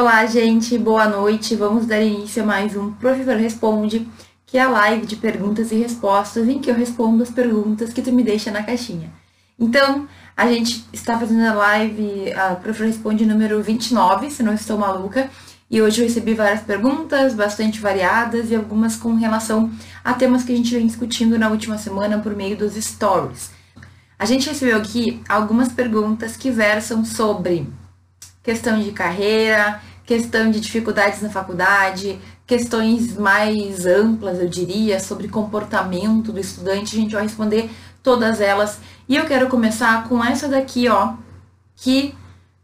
Olá, gente, boa noite. Vamos dar início a mais um Professor Responde, que é a live de perguntas e respostas em que eu respondo as perguntas que tu me deixa na caixinha. Então, a gente está fazendo a live, a Professor Responde número 29, se não estou maluca, e hoje eu recebi várias perguntas, bastante variadas e algumas com relação a temas que a gente vem discutindo na última semana por meio dos stories. A gente recebeu aqui algumas perguntas que versam sobre questão de carreira, questão de dificuldades na faculdade, questões mais amplas, eu diria, sobre comportamento do estudante. A gente vai responder todas elas. E eu quero começar com essa daqui, ó, que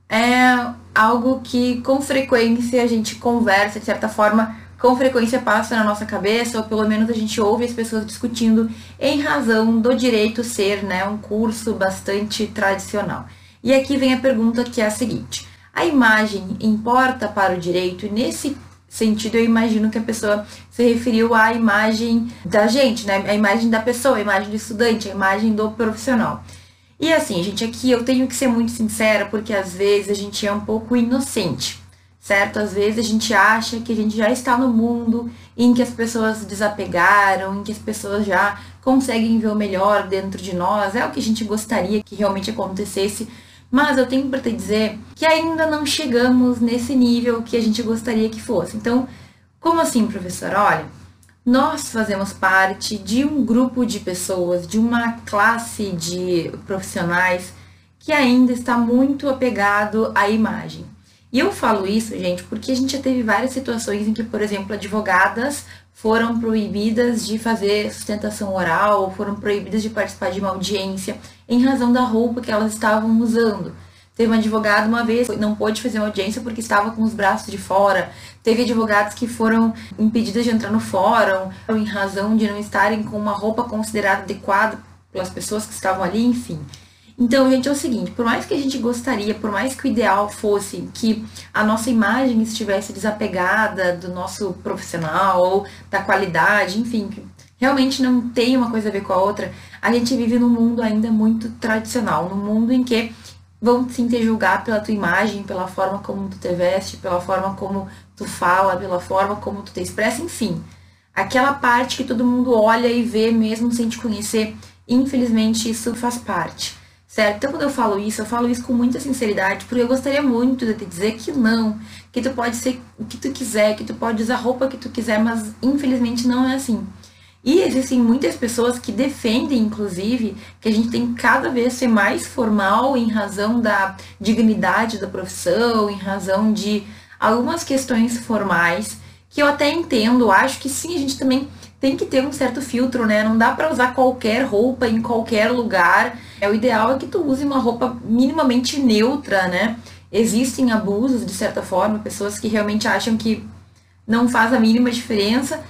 é algo que com frequência a gente conversa, de certa forma, com frequência passa na nossa cabeça, ou pelo menos a gente ouve as pessoas discutindo em razão do direito ser, né, um curso bastante tradicional. E aqui vem a pergunta que é a seguinte: a imagem importa para o direito e nesse sentido eu imagino que a pessoa se referiu à imagem da gente, né? A imagem da pessoa, a imagem do estudante, a imagem do profissional. E assim, gente, aqui eu tenho que ser muito sincera porque às vezes a gente é um pouco inocente, certo? Às vezes a gente acha que a gente já está no mundo em que as pessoas desapegaram, em que as pessoas já conseguem ver o melhor dentro de nós, é o que a gente gostaria que realmente acontecesse mas eu tenho para te dizer que ainda não chegamos nesse nível que a gente gostaria que fosse. Então, como assim, professora? Olha, nós fazemos parte de um grupo de pessoas, de uma classe de profissionais que ainda está muito apegado à imagem. E eu falo isso, gente, porque a gente já teve várias situações em que, por exemplo, advogadas foram proibidas de fazer sustentação oral, foram proibidas de participar de uma audiência em razão da roupa que elas estavam usando. Teve um advogado uma vez que não pôde fazer uma audiência porque estava com os braços de fora. Teve advogados que foram impedidos de entrar no fórum em razão de não estarem com uma roupa considerada adequada pelas pessoas que estavam ali, enfim. Então, gente, é o seguinte, por mais que a gente gostaria, por mais que o ideal fosse que a nossa imagem estivesse desapegada do nosso profissional ou da qualidade, enfim, que realmente não tem uma coisa a ver com a outra, a gente vive num mundo ainda muito tradicional, num mundo em que vão sim te julgar pela tua imagem, pela forma como tu te veste, pela forma como tu fala, pela forma como tu te expressa, enfim. Aquela parte que todo mundo olha e vê mesmo sem te conhecer, infelizmente isso faz parte certo? Então, quando eu falo isso, eu falo isso com muita sinceridade, porque eu gostaria muito de te dizer que não, que tu pode ser o que tu quiser, que tu pode usar a roupa que tu quiser, mas infelizmente não é assim. E existem muitas pessoas que defendem, inclusive, que a gente tem cada vez ser mais formal em razão da dignidade da profissão, em razão de algumas questões formais, que eu até entendo, acho que sim, a gente também tem que ter um certo filtro, né? Não dá para usar qualquer roupa em qualquer lugar. É o ideal é que tu use uma roupa minimamente neutra, né? Existem abusos de certa forma, pessoas que realmente acham que não faz a mínima diferença.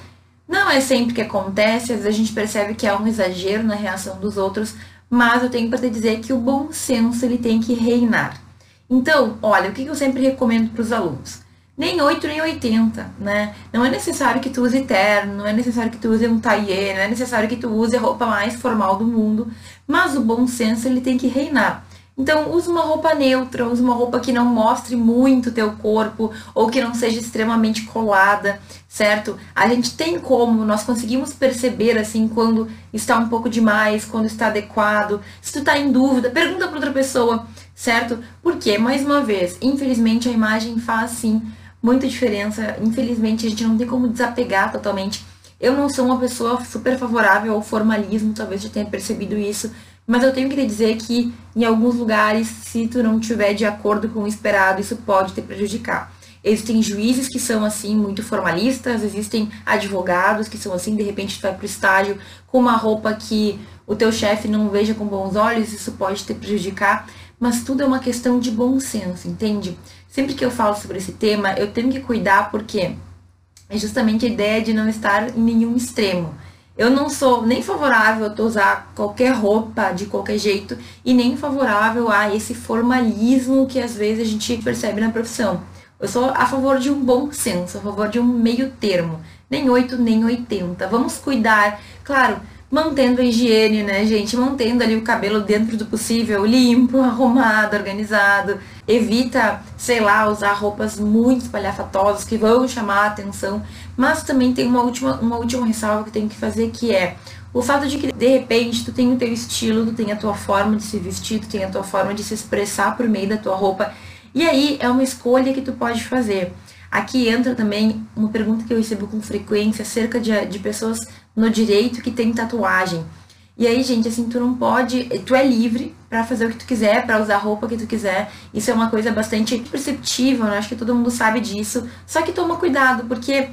Não é sempre que acontece, às vezes a gente percebe que há um exagero na reação dos outros, mas eu tenho para te dizer que o bom senso ele tem que reinar. Então, olha, o que eu sempre recomendo para os alunos? Nem 8 nem 80, né? Não é necessário que tu use terno, não é necessário que tu use um taillé, não é necessário que tu use a roupa mais formal do mundo, mas o bom senso ele tem que reinar. Então, use uma roupa neutra, use uma roupa que não mostre muito teu corpo ou que não seja extremamente colada, certo? A gente tem como, nós conseguimos perceber assim quando está um pouco demais, quando está adequado. Se tu tá em dúvida, pergunta para outra pessoa, certo? Porque, mais uma vez, infelizmente a imagem faz sim muita diferença. Infelizmente, a gente não tem como desapegar totalmente. Eu não sou uma pessoa super favorável ao formalismo, talvez já tenha percebido isso, mas eu tenho que te dizer que em alguns lugares, se tu não tiver de acordo com o esperado, isso pode te prejudicar. Existem juízes que são assim muito formalistas, existem advogados que são assim, de repente tu vai pro estágio com uma roupa que o teu chefe não veja com bons olhos, isso pode te prejudicar, mas tudo é uma questão de bom senso, entende? Sempre que eu falo sobre esse tema, eu tenho que cuidar porque é justamente a ideia de não estar em nenhum extremo. Eu não sou nem favorável a usar qualquer roupa de qualquer jeito e nem favorável a esse formalismo que às vezes a gente percebe na profissão. Eu sou a favor de um bom senso, a favor de um meio termo, nem 8 nem 80. Vamos cuidar, claro, mantendo a higiene, né, gente? Mantendo ali o cabelo dentro do possível, limpo, arrumado, organizado. Evita, sei lá, usar roupas muito espalhafatosas que vão chamar a atenção. Mas também tem uma última, uma última ressalva que tem que fazer que é o fato de que de repente tu tem o teu estilo, tu tem a tua forma de se vestir, tu tem a tua forma de se expressar por meio da tua roupa. E aí é uma escolha que tu pode fazer. Aqui entra também uma pergunta que eu recebo com frequência acerca de, de pessoas no direito que têm tatuagem. E aí, gente, assim, tu não pode, tu é livre para fazer o que tu quiser, para usar a roupa que tu quiser. Isso é uma coisa bastante perceptível, né? Acho que todo mundo sabe disso. Só que toma cuidado, porque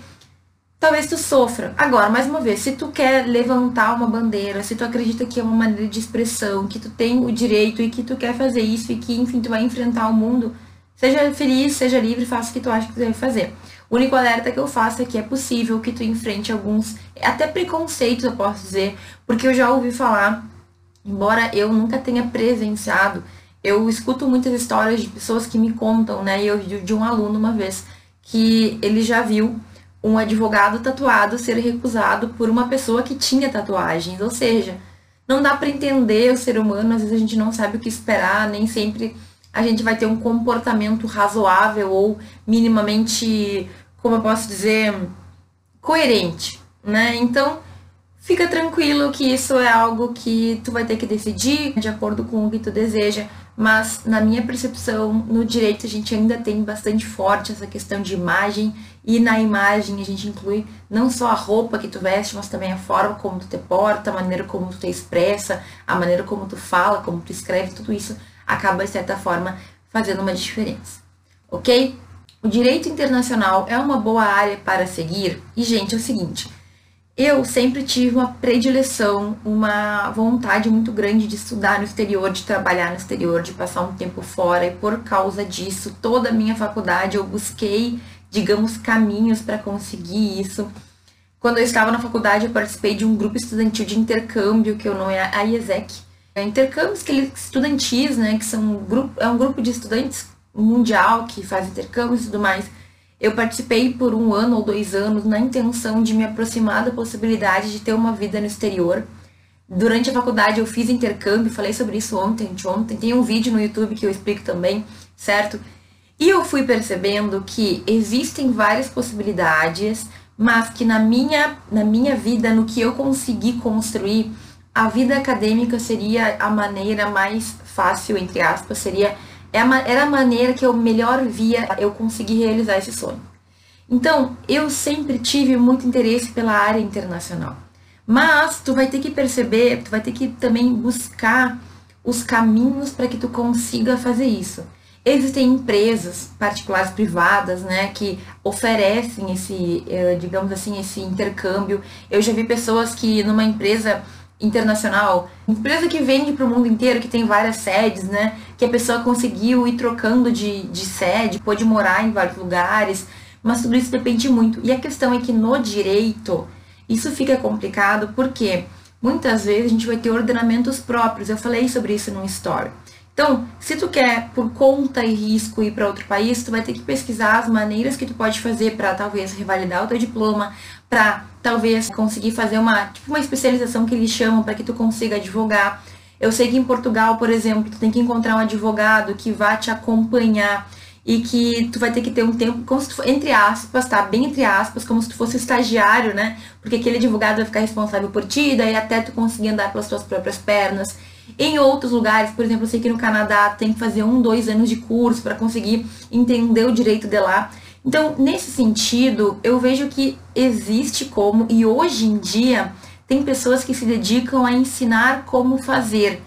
talvez tu sofra. Agora, mais uma vez, se tu quer levantar uma bandeira, se tu acredita que é uma maneira de expressão, que tu tem o direito e que tu quer fazer isso e que, enfim, tu vai enfrentar o mundo, Seja feliz, seja livre, faça o que tu acha que tu deve fazer. O único alerta que eu faço é que é possível que tu enfrente alguns, até preconceitos, eu posso dizer, porque eu já ouvi falar, embora eu nunca tenha presenciado, eu escuto muitas histórias de pessoas que me contam, né? E eu de um aluno uma vez que ele já viu um advogado tatuado ser recusado por uma pessoa que tinha tatuagens, ou seja, não dá para entender o ser humano, às vezes a gente não sabe o que esperar, nem sempre a gente vai ter um comportamento razoável ou minimamente, como eu posso dizer, coerente, né? Então, fica tranquilo que isso é algo que tu vai ter que decidir de acordo com o que tu deseja, mas na minha percepção, no direito a gente ainda tem bastante forte essa questão de imagem e na imagem a gente inclui não só a roupa que tu veste, mas também a forma como tu te porta, a maneira como tu te expressa, a maneira como tu fala, como tu escreve, tudo isso acaba, de certa forma, fazendo uma diferença. Ok? O direito internacional é uma boa área para seguir. E, gente, é o seguinte: eu sempre tive uma predileção, uma vontade muito grande de estudar no exterior, de trabalhar no exterior, de passar um tempo fora, e por causa disso, toda a minha faculdade eu busquei, digamos, caminhos para conseguir isso. Quando eu estava na faculdade, eu participei de um grupo estudantil de intercâmbio, que o nome é a IESEC, é, intercâmbios que estudantis, né, que são um grupo, é um grupo de estudantes mundial que faz intercâmbios e tudo mais. Eu participei por um ano ou dois anos na intenção de me aproximar da possibilidade de ter uma vida no exterior. Durante a faculdade eu fiz intercâmbio, falei sobre isso ontem, ontem. Tem um vídeo no YouTube que eu explico também, certo? E eu fui percebendo que existem várias possibilidades, mas que na minha, na minha vida, no que eu consegui construir, a vida acadêmica seria a maneira mais fácil, entre aspas, seria era a maneira que eu melhor via eu conseguir realizar esse sonho. Então, eu sempre tive muito interesse pela área internacional. Mas tu vai ter que perceber, tu vai ter que também buscar os caminhos para que tu consiga fazer isso. Existem empresas particulares privadas, né, que oferecem esse, eh, digamos assim, esse intercâmbio. Eu já vi pessoas que numa empresa internacional, empresa que vende para o mundo inteiro, que tem várias sedes, né? Que a pessoa conseguiu ir trocando de, de sede, pode morar em vários lugares, mas tudo isso depende muito. E a questão é que no direito isso fica complicado porque muitas vezes a gente vai ter ordenamentos próprios. Eu falei sobre isso no story. Então, se tu quer por conta e risco ir para outro país, tu vai ter que pesquisar as maneiras que tu pode fazer para talvez revalidar o teu diploma, para talvez conseguir fazer uma, tipo uma especialização que eles chamam para que tu consiga advogar. Eu sei que em Portugal, por exemplo, tu tem que encontrar um advogado que vá te acompanhar e que tu vai ter que ter um tempo, como se tu, entre aspas, tá? Bem entre aspas, como se tu fosse estagiário, né? Porque aquele advogado vai ficar responsável por ti, daí até tu conseguir andar pelas tuas próprias pernas. Em outros lugares, por exemplo, eu sei que no Canadá tem que fazer um, dois anos de curso para conseguir entender o direito de lá. Então, nesse sentido, eu vejo que existe como, e hoje em dia, tem pessoas que se dedicam a ensinar como fazer.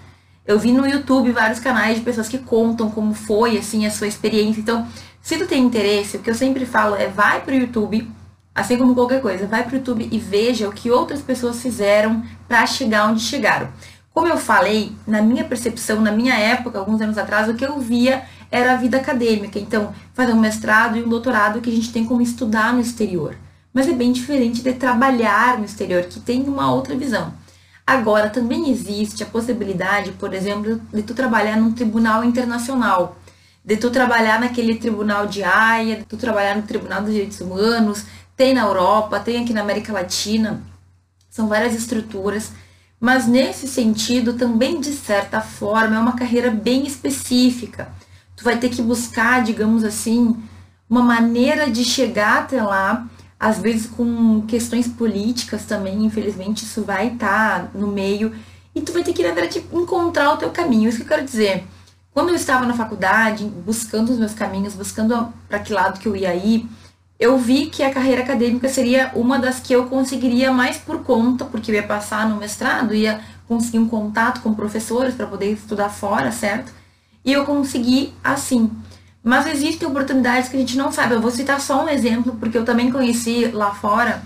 Eu vi no YouTube vários canais de pessoas que contam como foi, assim, a sua experiência. Então, se tu tem interesse, o que eu sempre falo é vai pro YouTube, assim como qualquer coisa, vai pro YouTube e veja o que outras pessoas fizeram para chegar onde chegaram. Como eu falei, na minha percepção, na minha época, alguns anos atrás, o que eu via era a vida acadêmica. Então, fazer um mestrado e um doutorado que a gente tem como estudar no exterior. Mas é bem diferente de trabalhar no exterior, que tem uma outra visão. Agora, também existe a possibilidade, por exemplo, de tu trabalhar num tribunal internacional, de tu trabalhar naquele tribunal de Haia, de tu trabalhar no Tribunal dos Direitos Humanos, tem na Europa, tem aqui na América Latina, são várias estruturas Mas nesse sentido, também de certa forma, é uma carreira bem específica. Tu vai ter que buscar, digamos assim, uma maneira de chegar até lá, às vezes com questões políticas também, infelizmente isso vai estar tá no meio, e tu vai ter que, na verdade, encontrar o teu caminho. Isso que eu quero dizer. Quando eu estava na faculdade, buscando os meus caminhos, buscando para que lado que eu ia ir, eu vi que a carreira acadêmica seria uma das que eu conseguiria mais por conta, porque eu ia passar no mestrado, ia conseguir um contato com professores para poder estudar fora, certo? E eu consegui assim. Mas existem oportunidades que a gente não sabe. Eu vou citar só um exemplo, porque eu também conheci lá fora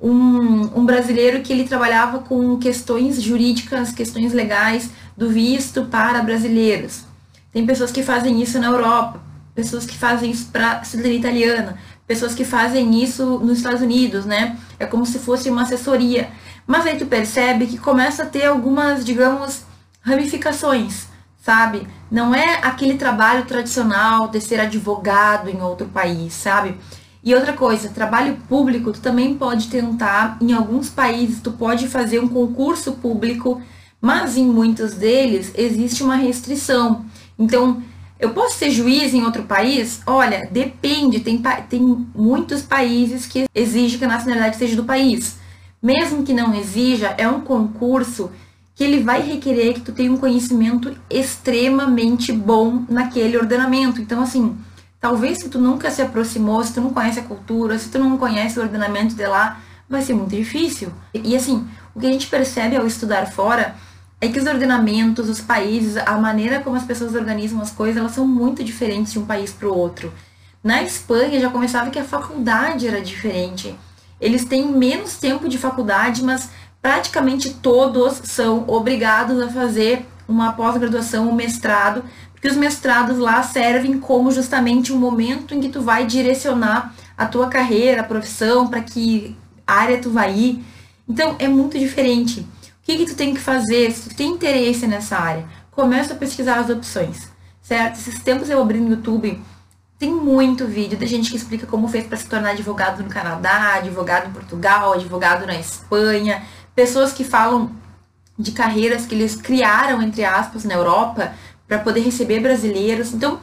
um, um brasileiro que ele trabalhava com questões jurídicas, questões legais do visto para brasileiros. Tem pessoas que fazem isso na Europa, pessoas que fazem isso para cidadania italiana, pessoas que fazem isso nos Estados Unidos, né? É como se fosse uma assessoria. Mas aí tu percebe que começa a ter algumas, digamos, ramificações sabe? Não é aquele trabalho tradicional de ser advogado em outro país, sabe? E outra coisa, trabalho público, tu também pode tentar, em alguns países, tu pode fazer um concurso público, mas em muitos deles existe uma restrição. Então, eu posso ser juiz em outro país? Olha, depende, tem, tem muitos países que exigem que a nacionalidade seja do país. Mesmo que não exija, é um concurso que ele vai requerer que tu tenha um conhecimento extremamente bom naquele ordenamento. Então, assim, talvez se tu nunca se aproximou, se tu não conhece a cultura, se tu não conhece o ordenamento de lá, vai ser muito difícil. E, assim, o que a gente percebe ao estudar fora é que os ordenamentos, os países, a maneira como as pessoas organizam as coisas, elas são muito diferentes de um país para o outro. Na Espanha já começava que a faculdade era diferente. Eles têm menos tempo de faculdade, mas praticamente todos são obrigados a fazer uma pós-graduação, um mestrado, porque os mestrados lá servem como justamente um momento em que tu vai direcionar a tua carreira, a profissão, para que área tu vai ir. Então é muito diferente. O que, que tu tem que fazer? Se tu tem interesse nessa área, começa a pesquisar as opções, certo? Esses tempos eu abri no YouTube, tem muito vídeo de gente que explica como fez para se tornar advogado no Canadá, advogado em Portugal, advogado na Espanha, pessoas que falam de carreiras que eles criaram, entre aspas, na Europa para poder receber brasileiros. Então,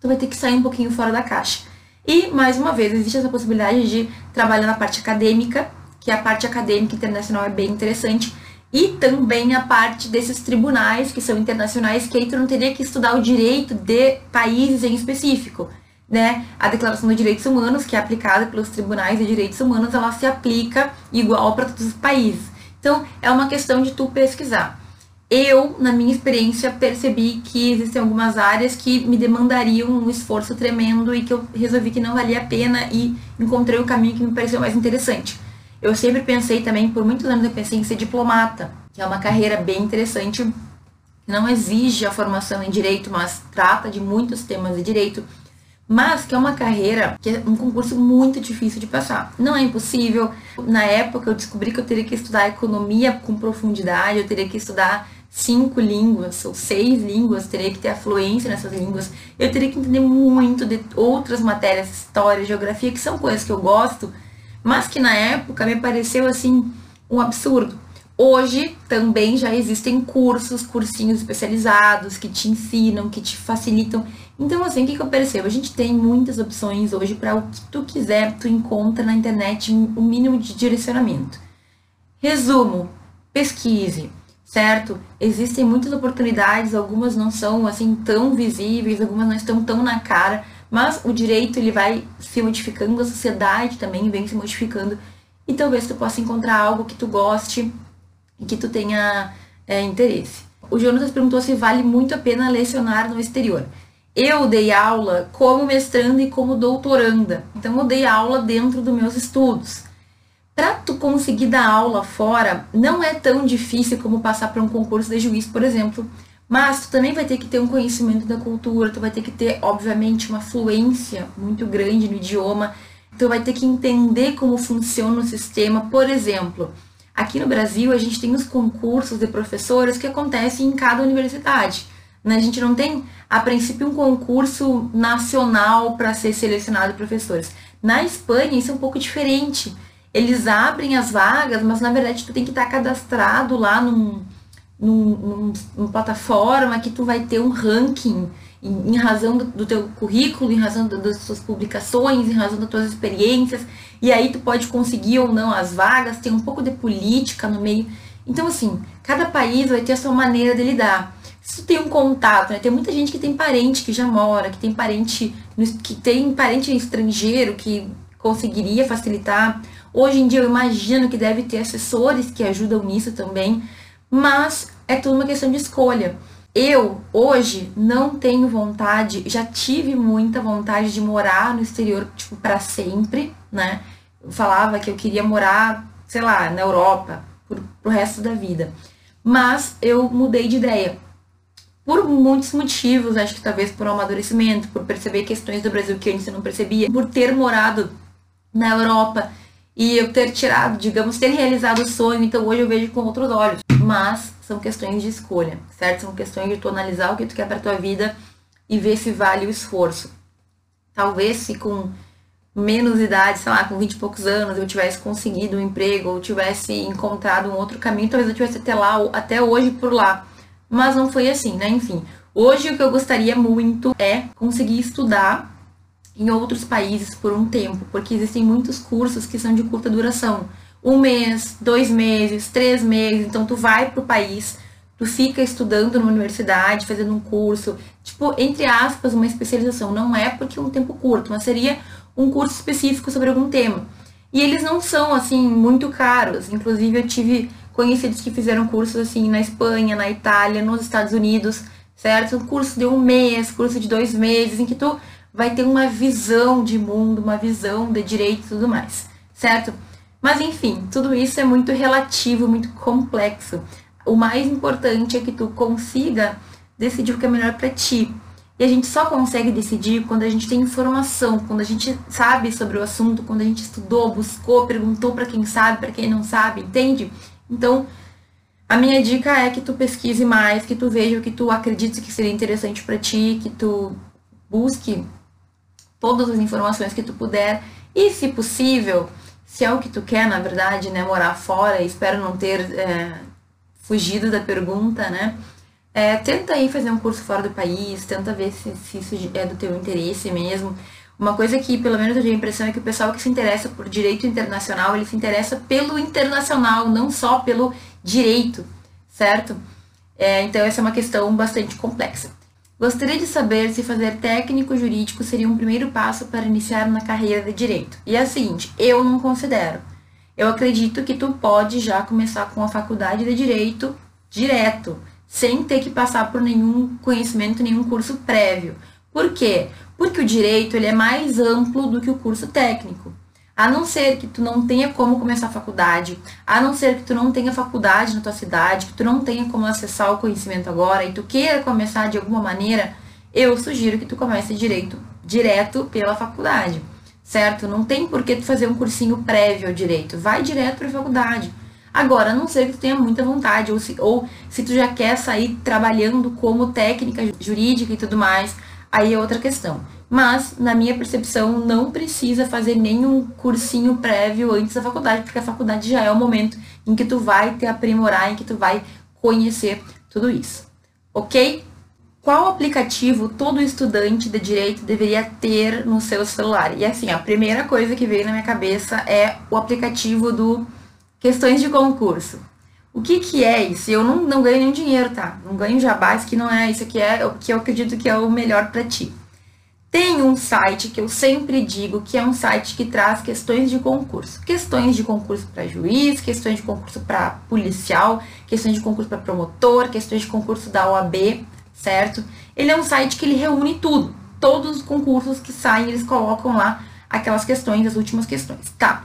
tu vai ter que sair um pouquinho fora da caixa. E, mais uma vez, existe essa possibilidade de trabalhar na parte acadêmica, que a parte acadêmica internacional é bem interessante, e também a parte desses tribunais que são internacionais, que aí tu não teria que estudar o direito de países em específico. Né? A Declaração dos Direitos Humanos, que é aplicada pelos tribunais de direitos humanos, ela se aplica igual para todos os países. Então, é uma questão de tu pesquisar. Eu, na minha experiência, percebi que existem algumas áreas que me demandariam um esforço tremendo e que eu resolvi que não valia a pena e encontrei o caminho que me pareceu mais interessante. Eu sempre pensei também, por muitos anos eu pensei em ser diplomata, que é uma carreira bem interessante, não exige a formação em direito, mas trata de muitos temas de direito mas que é uma carreira que é um concurso muito difícil de passar. Não é impossível. Na época eu descobri que eu teria que estudar economia com profundidade, eu teria que estudar cinco línguas ou seis línguas, teria que ter afluência nessas línguas. Eu teria que entender muito de outras matérias, história, geografia, que são coisas que eu gosto, mas que na época me pareceu assim um absurdo. Hoje também já existem cursos, cursinhos especializados que te ensinam, que te facilitam. Então, assim, o que, que eu percebo? A gente tem muitas opções hoje para o que tu quiser, tu encontra na internet o mínimo de direcionamento. Resumo, pesquise, certo? Existem muitas oportunidades, algumas não são assim tão visíveis, algumas não estão tão na cara, mas o direito ele vai se modificando, a sociedade também vem se modificando e talvez tu possa encontrar algo que tu goste e que tu tenha é, interesse. O Jonas perguntou se vale muito a pena lecionar no exterior. Eu dei aula como mestranda e como doutoranda, então eu dei aula dentro dos meus estudos. Para tu conseguir dar aula fora, não é tão difícil como passar para um concurso de juiz, por exemplo, mas tu também vai ter que ter um conhecimento da cultura, tu vai ter que ter, obviamente, uma fluência muito grande no idioma, tu vai ter que entender como funciona o sistema, por exemplo. Aqui no Brasil, a gente tem os concursos de professores que acontecem em cada universidade. Né? A gente não tem, a princípio, um concurso nacional para ser selecionado professores. Na Espanha, isso é um pouco diferente. eles abrem as vagas, mas na verdade tu tem que estar cadastrado lá num, num, num, numa plataforma que tu vai ter um ranking em, em razão do, do, teu currículo, em razão do, das suas publicações, em razão das tuas experiências, e aí tu pode conseguir ou não as vagas, tem um pouco de política no meio. Então, assim, cada país vai ter a sua maneira de lidar. Se tem um contato, né? Tem muita gente que tem parente que já mora, que tem parente que tem parente estrangeiro que conseguiria facilitar. Hoje em dia eu imagino que deve ter assessores que ajudam nisso também, mas é tudo uma questão de escolha. Eu, hoje, não tenho vontade, já tive muita vontade de morar no exterior, tipo, para sempre, né? Eu falava que eu queria morar, sei lá, na Europa, pro resto da vida. Mas eu mudei de ideia. Por muitos motivos, acho que talvez por um amadurecimento, por perceber questões do Brasil que antes eu não percebia, por ter morado na Europa e eu ter tirado, digamos, ter realizado o sonho, então hoje eu vejo com outros olhos. Mas são questões de escolha, certo? São questões de tu analisar o que tu quer para tua vida e ver se vale o esforço. Talvez se com menos idade, sei lá, com 20 e poucos anos, eu tivesse conseguido um emprego ou tivesse encontrado um outro caminho, talvez eu tivesse até lá, até hoje por lá. Mas não foi assim, né? Enfim, hoje o que eu gostaria muito é conseguir estudar em outros países por um tempo, porque existem muitos cursos que são de curta duração um mês, dois meses, três meses. Então, tu vai pro país, tu fica estudando numa universidade, fazendo um curso, tipo, entre aspas, uma especialização. Não é porque é um tempo curto, mas seria um curso específico sobre algum tema. E eles não são, assim, muito caros. Inclusive, eu tive conhecidos que fizeram cursos, assim, na Espanha, na Itália, nos Estados Unidos, certo? Um curso de um mês, curso de dois meses, em que tu vai ter uma visão de mundo, uma visão de direito e tudo mais, certo? Mas enfim, tudo isso é muito relativo, muito complexo. O mais importante é que tu consiga decidir o que é melhor para ti. E a gente só consegue decidir quando a gente tem informação, quando a gente sabe sobre o assunto, quando a gente estudou, buscou, perguntou para quem sabe, para quem não sabe, entende? Então, a minha dica é que tu pesquise mais, que tu veja o que tu acredita que seria interessante para ti, que tu busque todas as informações que tu puder e, se possível, se é o que tu quer, na verdade, né, morar fora, espero não ter é, fugido da pergunta, né? É, tenta aí fazer um curso fora do país, tenta ver se, se isso é do teu interesse mesmo. Uma coisa que, pelo menos, eu tenho a impressão é que o pessoal que se interessa por direito internacional, ele se interessa pelo internacional, não só pelo direito, certo? É, então, essa é uma questão bastante complexa. Gostaria de saber se fazer técnico jurídico seria um primeiro passo para iniciar na carreira de direito. E é o seguinte, eu não considero. Eu acredito que tu pode já começar com a faculdade de direito direto, sem ter que passar por nenhum conhecimento, nenhum curso prévio. Por quê? Porque o direito ele é mais amplo do que o curso técnico. A não ser que tu não tenha como começar a faculdade, a não ser que tu não tenha faculdade na tua cidade, que tu não tenha como acessar o conhecimento agora e tu queira começar de alguma maneira, eu sugiro que tu comece direito direto pela faculdade, certo? Não tem por que tu fazer um cursinho prévio ao direito, vai direto para a faculdade. Agora, a não ser que tu tenha muita vontade, ou se, ou se tu já quer sair trabalhando como técnica jurídica e tudo mais, aí é outra questão mas na minha percepção não precisa fazer nenhum cursinho prévio antes da faculdade, porque a faculdade já é o momento em que tu vai te aprimorar, em que tu vai conhecer tudo isso. OK? Qual aplicativo todo estudante de direito deveria ter no seu celular? E assim, a primeira coisa que veio na minha cabeça é o aplicativo do Questões de Concurso. O que, que é isso? Eu não, não ganho nenhum dinheiro, tá? Não ganho jabá, isso que não é, isso aqui é o que eu acredito que é o melhor para ti. Tem um site que eu sempre digo que é um site que traz questões de concurso. Questões de concurso para juiz, questões de concurso para policial, questões de concurso para promotor, questões de concurso da OAB, certo? Ele é um site que ele reúne tudo. Todos os concursos que saem, eles colocam lá aquelas questões, as últimas questões, tá?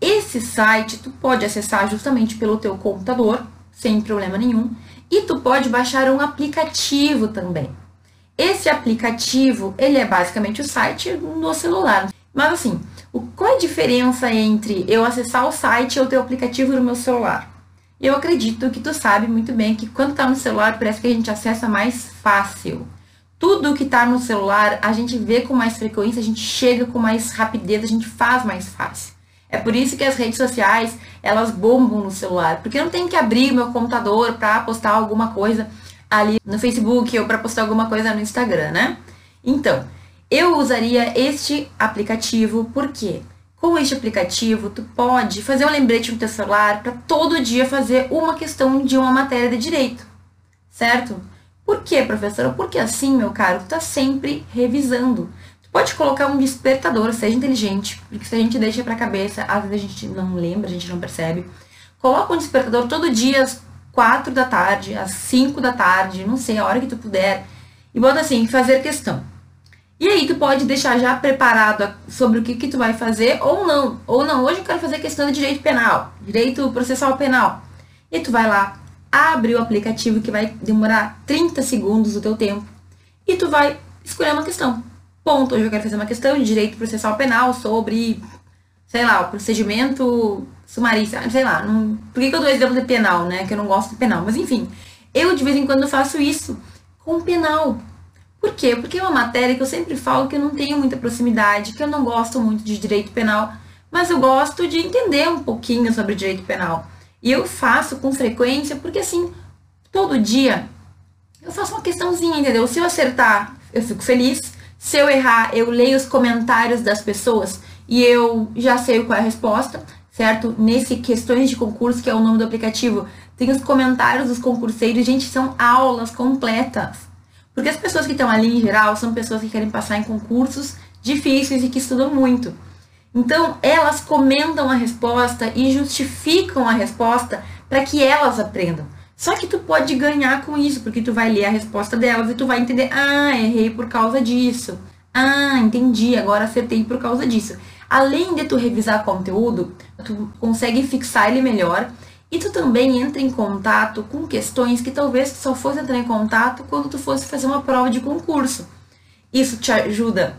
Esse site tu pode acessar justamente pelo teu computador, sem problema nenhum, e tu pode baixar um aplicativo também. Esse aplicativo, ele é basicamente o site no celular. Mas assim, qual é a diferença entre eu acessar o site ou ter o aplicativo no meu celular? Eu acredito que tu sabe muito bem que quando tá no celular parece que a gente acessa mais fácil. Tudo que tá no celular a gente vê com mais frequência, a gente chega com mais rapidez, a gente faz mais fácil. É por isso que as redes sociais, elas bombam no celular, porque eu não tenho que abrir meu computador para postar alguma coisa ali no Facebook ou para postar alguma coisa no Instagram, né? Então, eu usaria este aplicativo porque com este aplicativo tu pode fazer um lembrete no teu celular para todo dia fazer uma questão de uma matéria de direito, certo? Por quê, professora? Porque assim, meu caro, tu tá sempre revisando. Pode colocar um despertador, seja inteligente, porque se a gente deixa pra cabeça, às vezes a gente não lembra, a gente não percebe. Coloca um despertador todo dia às 4 da tarde, às 5 da tarde, não sei, a hora que tu puder. E bota assim, fazer questão. E aí tu pode deixar já preparado sobre o que, que tu vai fazer ou não. Ou não, hoje eu quero fazer questão de direito penal, direito processual penal. E tu vai lá, abre o aplicativo que vai demorar 30 segundos do teu tempo. E tu vai escolher uma questão. Ponto, hoje eu quero fazer uma questão de direito processual penal sobre, sei lá, o procedimento sumarista, sei lá. Não, por que, que eu dou exemplo de penal, né? Que eu não gosto de penal. Mas enfim, eu de vez em quando faço isso com penal. Por quê? Porque é uma matéria que eu sempre falo que eu não tenho muita proximidade, que eu não gosto muito de direito penal, mas eu gosto de entender um pouquinho sobre direito penal. E eu faço com frequência porque assim, todo dia eu faço uma questãozinha, entendeu? Se eu acertar, eu fico feliz. Se eu errar, eu leio os comentários das pessoas e eu já sei qual é a resposta, certo? Nesse questões de concurso, que é o nome do aplicativo, tem os comentários dos concurseiros, gente, são aulas completas. Porque as pessoas que estão ali em geral são pessoas que querem passar em concursos difíceis e que estudam muito. Então, elas comentam a resposta e justificam a resposta para que elas aprendam. Só que tu pode ganhar com isso, porque tu vai ler a resposta delas e tu vai entender, ah, errei por causa disso. Ah, entendi, agora acertei por causa disso. Além de tu revisar conteúdo, tu consegue fixar ele melhor e tu também entra em contato com questões que talvez tu só fosse entrar em contato quando tu fosse fazer uma prova de concurso. Isso te ajuda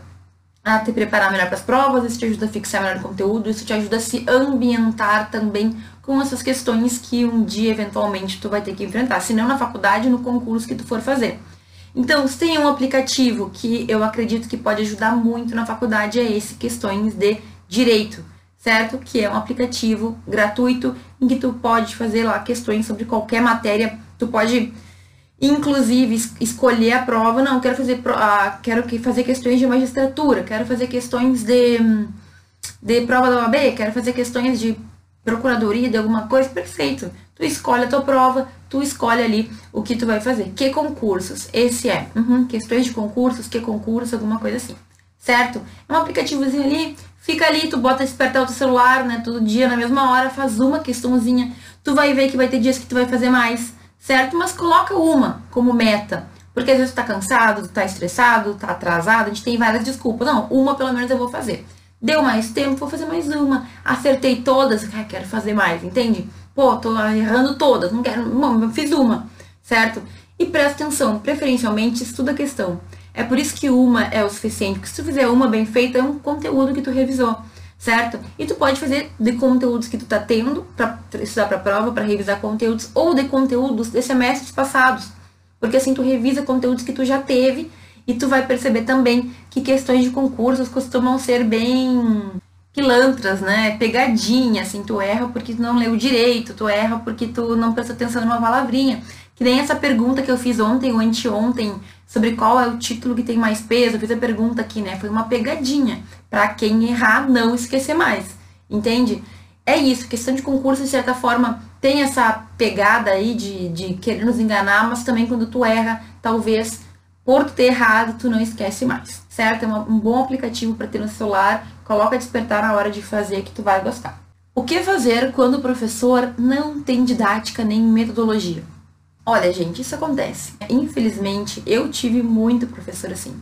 a te preparar melhor para as provas, isso te ajuda a fixar melhor o conteúdo, isso te ajuda a se ambientar também com essas questões que um dia eventualmente tu vai ter que enfrentar, se não na faculdade, no concurso que tu for fazer. Então, se tem um aplicativo que eu acredito que pode ajudar muito na faculdade, é esse Questões de Direito certo? Que é um aplicativo gratuito em que tu pode fazer lá questões sobre qualquer matéria. Tu pode, inclusive, escolher a prova. Não, quero fazer, ah, quero fazer questões de magistratura, quero fazer questões de, de prova da OAB, quero fazer questões de procuradoria de alguma coisa, perfeito. Tu escolhe a tua prova, tu escolhe ali o que tu vai fazer. Que concursos? Esse é. Uhum, questões de concursos, que concurso, alguma coisa assim. Certo? É um aplicativozinho ali Fica ali, tu bota despertar o teu celular, né? Todo dia, na mesma hora, faz uma questãozinha. Tu vai ver que vai ter dias que tu vai fazer mais, certo? Mas coloca uma como meta. Porque às vezes tu tá cansado, tu tá estressado, tá atrasado, a gente tem várias desculpas. Não, uma pelo menos eu vou fazer. Deu mais tempo, vou fazer mais uma. Acertei todas, ah, quero fazer mais, entende? Pô, tô errando todas, não quero. Bom, fiz uma, certo? E presta atenção, preferencialmente estuda a questão. É por isso que uma é o suficiente, porque se tu fizer uma bem feita, é um conteúdo que tu revisou, certo? E tu pode fazer de conteúdos que tu tá tendo para estudar para prova, para revisar conteúdos, ou de conteúdos de semestres passados. Porque assim tu revisa conteúdos que tu já teve e tu vai perceber também que questões de concursos costumam ser bem pilantras, né? Pegadinha, assim, tu erra porque tu não leu direito, tu erra porque tu não presta atenção numa palavrinha. Que nem essa pergunta que eu fiz ontem ou anteontem sobre qual é o título que tem mais peso. Eu fiz a pergunta aqui, né? Foi uma pegadinha para quem errar não esquecer mais. Entende? É isso, questão de concurso, de certa forma, tem essa pegada aí de, de querer nos enganar, mas também quando tu erra, talvez por ter errado, tu não esquece mais, certo? É um bom aplicativo para ter no celular, coloca despertar na hora de fazer que tu vai gostar. O que fazer quando o professor não tem didática nem metodologia? Olha, gente, isso acontece. Infelizmente, eu tive muito professor assim.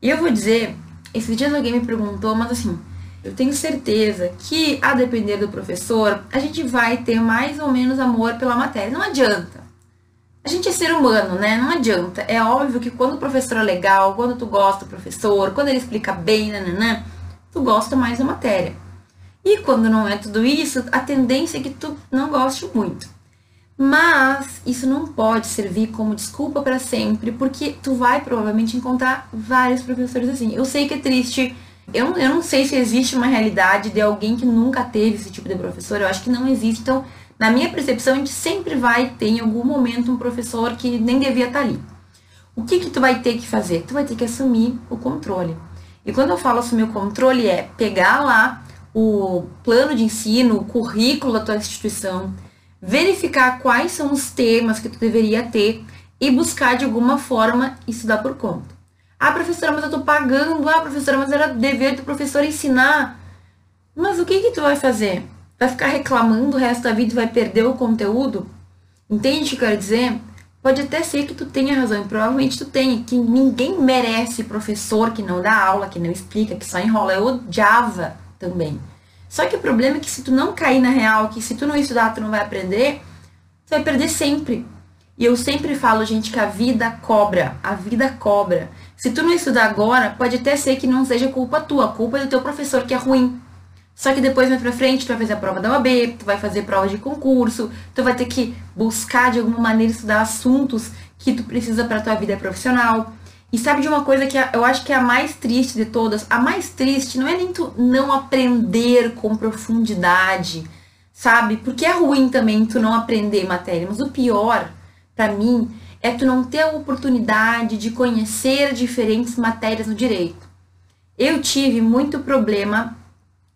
E eu vou dizer, esses dias alguém me perguntou, mas assim, eu tenho certeza que, a depender do professor, a gente vai ter mais ou menos amor pela matéria. Não adianta. A gente é ser humano, né? Não adianta. É óbvio que quando o professor é legal, quando tu gosta do professor, quando ele explica bem, nananã, tu gosta mais da matéria. E quando não é tudo isso, a tendência é que tu não goste muito. Mas isso não pode servir como desculpa para sempre, porque tu vai provavelmente encontrar vários professores assim. Eu sei que é triste, Eu, eu não sei se existe uma realidade de alguém que nunca teve esse tipo de professor, eu acho que não existe. Então, na minha percepção, a gente sempre vai ter em algum momento um professor que nem devia estar ali. O que que tu vai ter que fazer? Tu vai ter que assumir o controle. E quando eu falo assumir o controle é pegar lá o plano de ensino, o currículo da tua instituição, verificar quais são os temas que tu deveria ter e buscar de alguma forma estudar por conta. Ah, professora, mas eu tô pagando. Ah, professora, mas era dever do professor ensinar. Mas o que que tu vai fazer? Vai ficar reclamando o resto da vida e vai perder o conteúdo? Entende o que eu quero dizer? Pode até ser que tu tenha razão, e provavelmente tu tenha, que ninguém merece professor que não dá aula, que não explica, que só enrola. Eu odiava também. Só que o problema é que se tu não cair na real, que se tu não estudar, tu não vai aprender, tu vai perder sempre. E eu sempre falo, gente, que a vida cobra, a vida cobra. Se tu não estudar agora, pode até ser que não seja culpa tua, culpa do teu professor que é ruim. Só que depois mais pra frente tu vai fazer a prova da OAB, tu vai fazer prova de concurso, tu vai ter que buscar de alguma maneira estudar assuntos que tu precisa para tua vida profissional. E sabe de uma coisa que eu acho que é a mais triste de todas? A mais triste não é nem tu não aprender com profundidade, sabe? Porque é ruim também tu não aprender matéria, mas o pior para mim é tu não ter a oportunidade de conhecer diferentes matérias no direito. Eu tive muito problema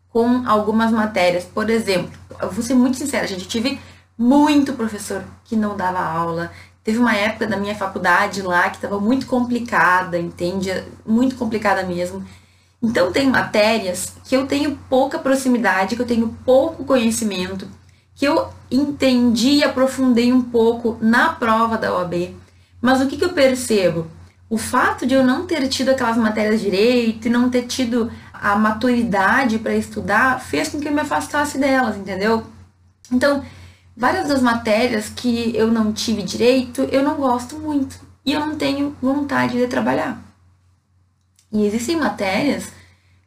com algumas matérias. Por exemplo, eu vou ser muito sincera, gente, eu tive muito professor que não dava aula. Teve uma época da minha faculdade lá que estava muito complicada, entende? Muito complicada mesmo. Então tem matérias que eu tenho pouca proximidade, que eu tenho pouco conhecimento, que eu entendi e aprofundei um pouco na prova da OAB. Mas o que, que eu percebo? O fato de eu não ter tido aquelas matérias direito e não ter tido a maturidade para estudar fez com que eu me afastasse delas, entendeu? Então, várias das matérias que eu não tive direito, eu não gosto muito e eu não tenho vontade de trabalhar. E existem matérias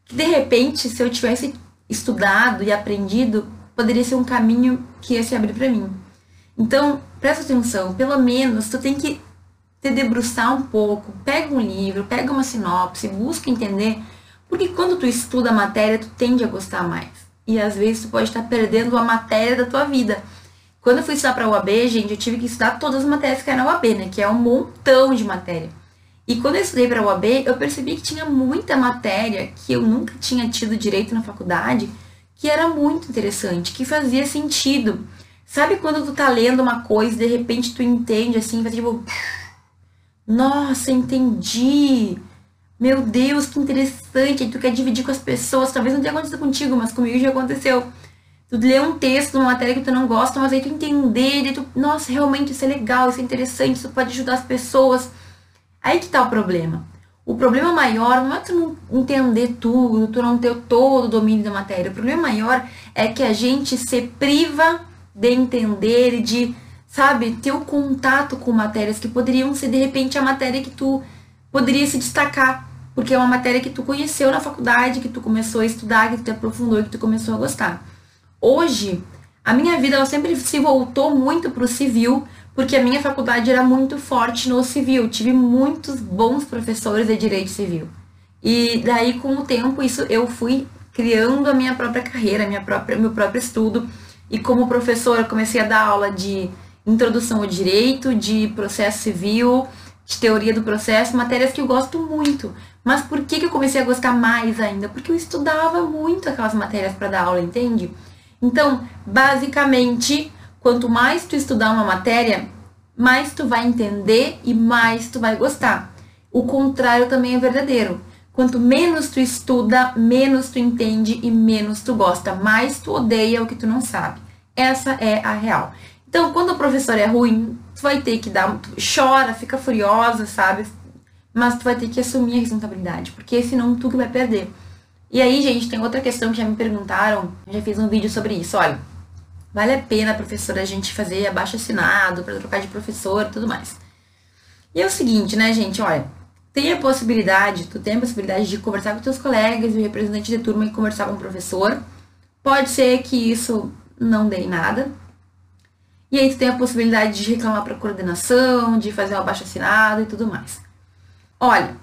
que de repente, se eu tivesse estudado e aprendido, poderia ser um caminho que ia se abrir para mim. Então, presta atenção, pelo menos tu tem que te debruçar um pouco, pega um livro, pega uma sinopse, busca entender porque quando tu estuda a matéria, tu tende a gostar mais. E às vezes tu pode estar perdendo a matéria da tua vida. Quando eu fui estudar para a UAB, gente, eu tive que estudar todas as matérias que era na UAB, né? Que é um montão de matéria. E quando eu estudei para a UAB, eu percebi que tinha muita matéria que eu nunca tinha tido direito na faculdade, que era muito interessante, que fazia sentido. Sabe quando tu tá lendo uma coisa e de repente tu entende assim, vai tipo, nossa, entendi. Meu Deus, que interessante. Tu quer dividir com as pessoas. Talvez não tenha acontecido contigo, mas comigo já aconteceu. Tu lê um texto, uma matéria que tu não gosta, mas aí tu entender, tu, nossa, realmente isso é legal, isso é interessante, isso pode ajudar as pessoas. Aí que tá o problema. O problema maior não é tu não entender tudo, tu não ter todo o domínio da matéria. O problema maior é que a gente se priva de entender e de, sabe, ter o contato com matérias que poderiam ser de repente a matéria que tu poderia se destacar porque é uma matéria que tu conheceu na faculdade, que tu começou a estudar, que tu te aprofundou e que tu começou a gostar. Hoje, a minha vida ela sempre se voltou muito para o civil, porque a minha faculdade era muito forte no civil. Tive muitos bons professores de direito civil. E daí, com o tempo, isso eu fui criando a minha própria carreira, minha própria, meu próprio estudo. E como professora, comecei a dar aula de introdução ao direito, de processo civil, de teoria do processo, matérias que eu gosto muito. Mas por que, que eu comecei a gostar mais ainda? Porque eu estudava muito aquelas matérias para dar aula, entende? Então, basicamente, quanto mais tu estudar uma matéria, mais tu vai entender e mais tu vai gostar. O contrário também é verdadeiro. Quanto menos tu estuda, menos tu entende e menos tu gosta, mais tu odeia o que tu não sabe. Essa é a real. Então, quando o professor é ruim, tu vai ter que dar, chora, fica furiosa, sabe? mas tu vai ter que assumir a responsabilidade, porque senão tu que vai perder. E aí, gente, tem outra questão que já me perguntaram, já fiz um vídeo sobre isso, olha. Vale a pena, professora, a gente fazer abaixo assinado para trocar de professor e tudo mais. E é o seguinte, né, gente, olha, tem a possibilidade, tu tem a possibilidade de conversar com teus colegas o representante de turma e conversar com o professor. Pode ser que isso não dê em nada. E aí tu tem a possibilidade de reclamar para coordenação, de fazer um abaixo assinado e tudo mais. Olha,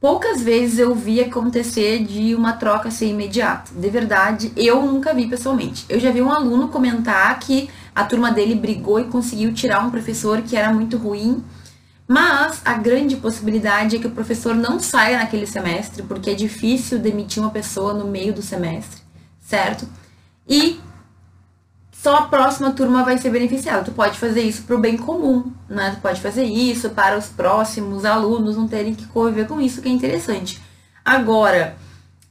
poucas vezes eu vi acontecer de uma troca ser imediata. De verdade, eu nunca vi pessoalmente. Eu já vi um aluno comentar que a turma dele brigou e conseguiu tirar um professor que era muito ruim. Mas a grande possibilidade é que o professor não saia naquele semestre, porque é difícil demitir uma pessoa no meio do semestre, certo? E só a próxima turma vai ser beneficiada. Tu pode fazer isso para o bem comum, né? Tu pode fazer isso para os próximos alunos não terem que conviver com isso, que é interessante. Agora,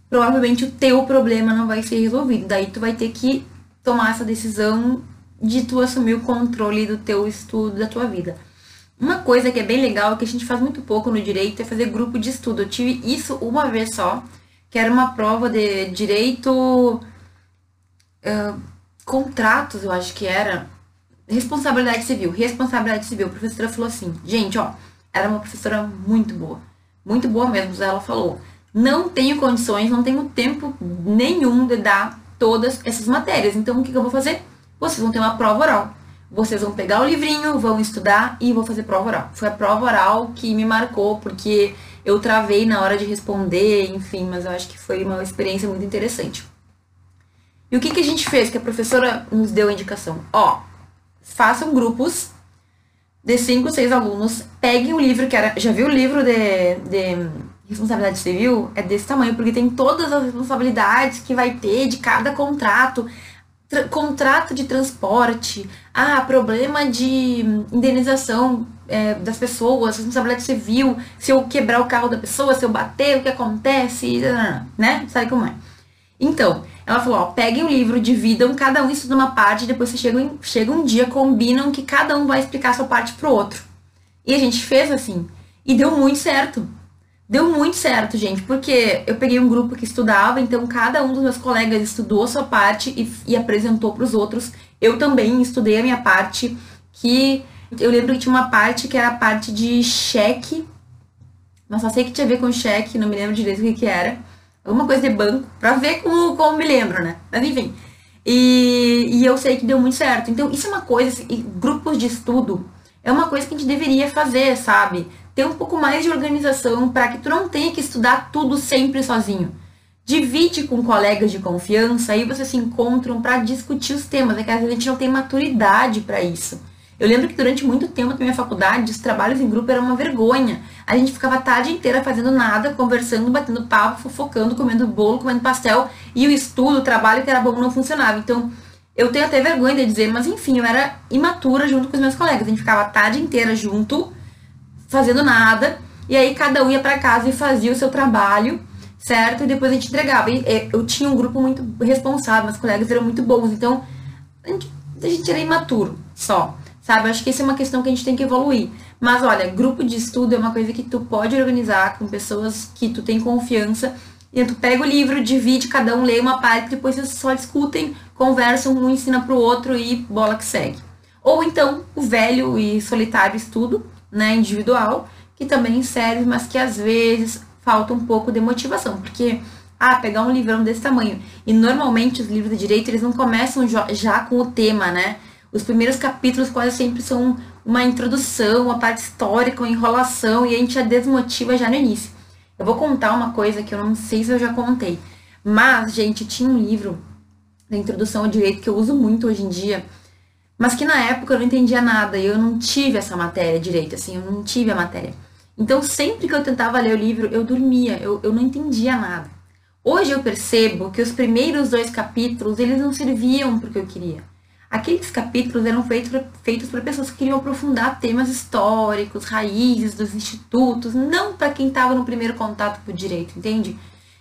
provavelmente o teu problema não vai ser resolvido. Daí tu vai ter que tomar essa decisão de tu assumir o controle do teu estudo, da tua vida. Uma coisa que é bem legal, que a gente faz muito pouco no direito, é fazer grupo de estudo. Eu tive isso uma vez só, que era uma prova de direito. Uh, contratos, eu acho que era. Responsabilidade civil. Responsabilidade civil. A professora falou assim, gente, ó, era uma professora muito boa. Muito boa mesmo. Ela falou: não tenho condições, não tenho tempo nenhum de dar todas essas matérias. Então, o que, que eu vou fazer? Vocês vão ter uma prova oral. Vocês vão pegar o livrinho, vão estudar e vou fazer prova oral. Foi a prova oral que me marcou, porque eu travei na hora de responder, enfim, mas eu acho que foi uma experiência muito interessante. E o que, que a gente fez? Que a professora nos deu a indicação. Ó, façam grupos de cinco, seis alunos, peguem o livro que era. Já viu o livro de, de responsabilidade civil? É desse tamanho, porque tem todas as responsabilidades que vai ter de cada contrato. contrato de transporte, ah, problema de indenização é, das pessoas, responsabilidade civil, se eu quebrar o carro da pessoa, se eu bater, o que acontece, né? Sabe como é? Então, ela falou, ó, peguem o livro, dividam, cada um estuda uma parte, depois você chega, chega um dia, combinam que cada um vai explicar a sua parte pro outro. E a gente fez assim. E deu muito certo. Deu muito certo, gente, porque eu peguei um grupo que estudava, então cada um dos meus colegas estudou a sua parte e, e apresentou para os outros. Eu também estudei a minha parte, que eu lembro que tinha uma parte que era a parte de cheque, mas só sei que tinha a ver com cheque, não me lembro direito o que, que era alguma coisa de banco, pra ver como, como me lembro, né? Mas enfim. E, e eu sei que deu muito certo. Então, isso é uma coisa, assim, grupos de estudo, é uma coisa que a gente deveria fazer, sabe? Ter um pouco mais de organização para que tu não tenha que estudar tudo sempre sozinho. Divide com colegas de confiança, aí vocês se encontram para discutir os temas. É que às vezes a gente não tem maturidade para isso. Eu lembro que durante muito tempo na minha faculdade, os trabalhos em grupo eram uma vergonha. A gente ficava a tarde inteira fazendo nada, conversando, batendo papo, fofocando, comendo bolo, comendo pastel, e o estudo, o trabalho que era bom não funcionava. Então, eu tenho até vergonha de dizer, mas enfim, eu era imatura junto com os meus colegas. A gente ficava a tarde inteira junto, fazendo nada, e aí cada um ia para casa e fazia o seu trabalho, certo? E depois a gente entregava. E eu tinha um grupo muito responsável, meus colegas eram muito bons, então a gente, a gente era imaturo só sabe? Acho que isso é uma questão que a gente tem que evoluir. Mas olha, grupo de estudo é uma coisa que tu pode organizar com pessoas que tu tem confiança. E tu pega o livro, divide, cada um lê uma parte, depois vocês só discutem, conversam, um ensina pro outro e bola que segue. Ou então, o velho e solitário estudo, né, individual, que também serve, mas que às vezes falta um pouco de motivação, porque ah, pegar um livrão desse tamanho. E normalmente os livros de direito, eles não começam já com o tema, né? Os primeiros capítulos quase sempre são uma introdução, uma parte histórica, uma enrolação, e a gente já desmotiva já no início. Eu vou contar uma coisa que eu não sei se eu já contei. Mas, gente, tinha um livro da introdução ao direito que eu uso muito hoje em dia, mas que na época eu não entendia nada e eu não tive essa matéria direito, assim, eu não tive a matéria. Então, sempre que eu tentava ler o livro, eu dormia, eu, eu não entendia nada. Hoje eu percebo que os primeiros dois capítulos, eles não serviam para o que eu queria. Aqueles capítulos eram feitos, para pessoas que queriam aprofundar temas históricos, raízes dos institutos, não para quem estava no primeiro contato com o direito, entende?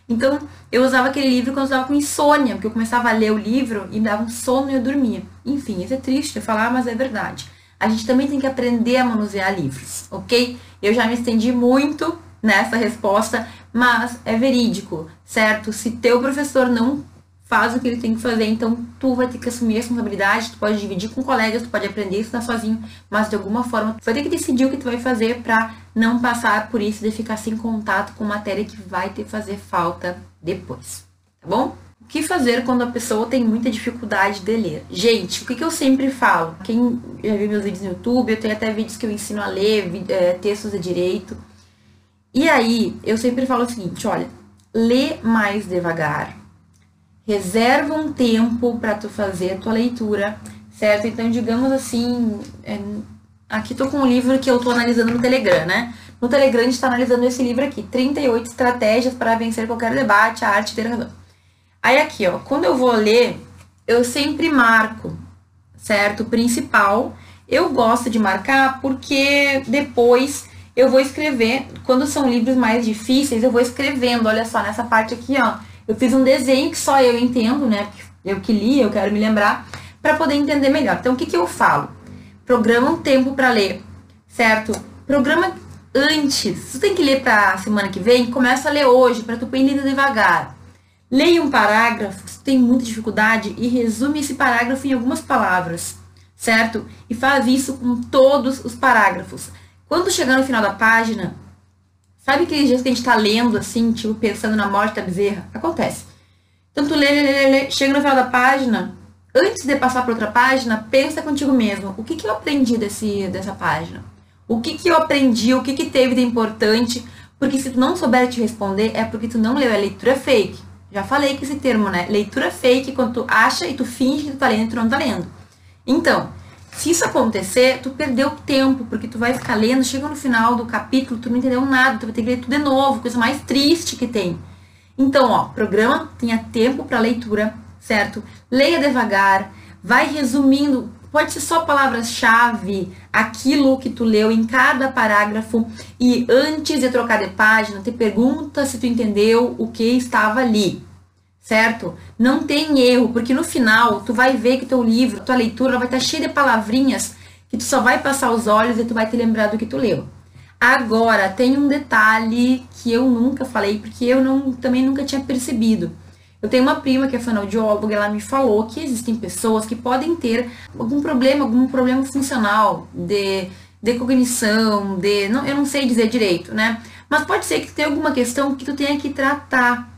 Então, eu usava aquele livro quando eu estava com insônia, porque eu começava a ler o livro e me dava um sono e eu dormia. Enfim, isso é triste falar, mas é verdade. A gente também tem que aprender a manusear livros, ok? Eu já me estendi muito nessa resposta, mas é verídico, certo? Se teu professor não faz o que ele tem que fazer. Então, tu vai ter que assumir a responsabilidade, tu pode dividir com colegas, tu pode aprender isso sozinho, mas de alguma forma tu vai ter que decidir o que tu vai fazer para não passar por isso de ficar sem contato com matéria que vai te fazer falta depois, tá bom? O que fazer quando a pessoa tem muita dificuldade de ler? Gente, o que, que eu sempre falo? Quem já viu meus vídeos no YouTube, eu tenho até vídeos que eu ensino a ler, é, textos de direito. E aí, eu sempre falo o seguinte, olha, lê mais devagar. Reserva um tempo para tu fazer a tua leitura, certo? Então, digamos assim, é, aqui tô com um livro que eu tô analisando no Telegram, né? No Telegram a gente tá analisando esse livro aqui, 38 estratégias para vencer qualquer debate, a arte ter razão. Aí aqui, ó, quando eu vou ler, eu sempre marco, certo? O principal, eu gosto de marcar porque depois eu vou escrever, quando são livros mais difíceis, eu vou escrevendo, olha só, nessa parte aqui, ó, eu fiz um desenho que só eu entendo, né, eu que li, eu quero me lembrar, para poder entender melhor. Então, o que que eu falo? Programa um tempo para ler, certo? Programa antes. Se tu tem que ler para semana que vem, começa a ler hoje, para tu ir lendo devagar. Leia um parágrafo, se tem muita dificuldade, e resume esse parágrafo em algumas palavras, certo? E faz isso com todos os parágrafos. Quando chegar no final da página, sabe aqueles dias que a gente tá lendo assim, tipo, pensando na morte da bezerra? Acontece. Então tu lê, lê, lê, lê, chega no final da página, antes de passar para outra página, pensa contigo mesmo. O que, que eu aprendi desse, dessa página? O que, que eu aprendi? O que, que teve de importante? Porque se tu não souber te responder, é porque tu não leu. É leitura fake. Já falei que esse termo, né? Leitura fake, quando tu acha e tu finge que tu tá lendo e tu não tá lendo. Então, se isso acontecer, tu perdeu tempo, porque tu vai ficar lendo, chega no final do capítulo, tu não entendeu nada, tu vai ter que ler tudo de novo, coisa mais triste que tem. Então, ó, programa, tenha tempo para leitura, certo? Leia devagar, vai resumindo, pode ser só palavras-chave, aquilo que tu leu em cada parágrafo e antes de trocar de página, te pergunta se tu entendeu o que estava ali certo? Não tem erro, porque no final tu vai ver que teu livro, tua leitura vai estar cheia de palavrinhas que tu só vai passar os olhos e tu vai te lembrar do que tu leu. Agora, tem um detalhe que eu nunca falei, porque eu não, também nunca tinha percebido. Eu tenho uma prima que é fonoaudióloga, ela me falou que existem pessoas que podem ter algum problema, algum problema funcional de, de cognição, de. Não, eu não sei dizer direito, né? Mas pode ser que tenha alguma questão que tu tenha que tratar,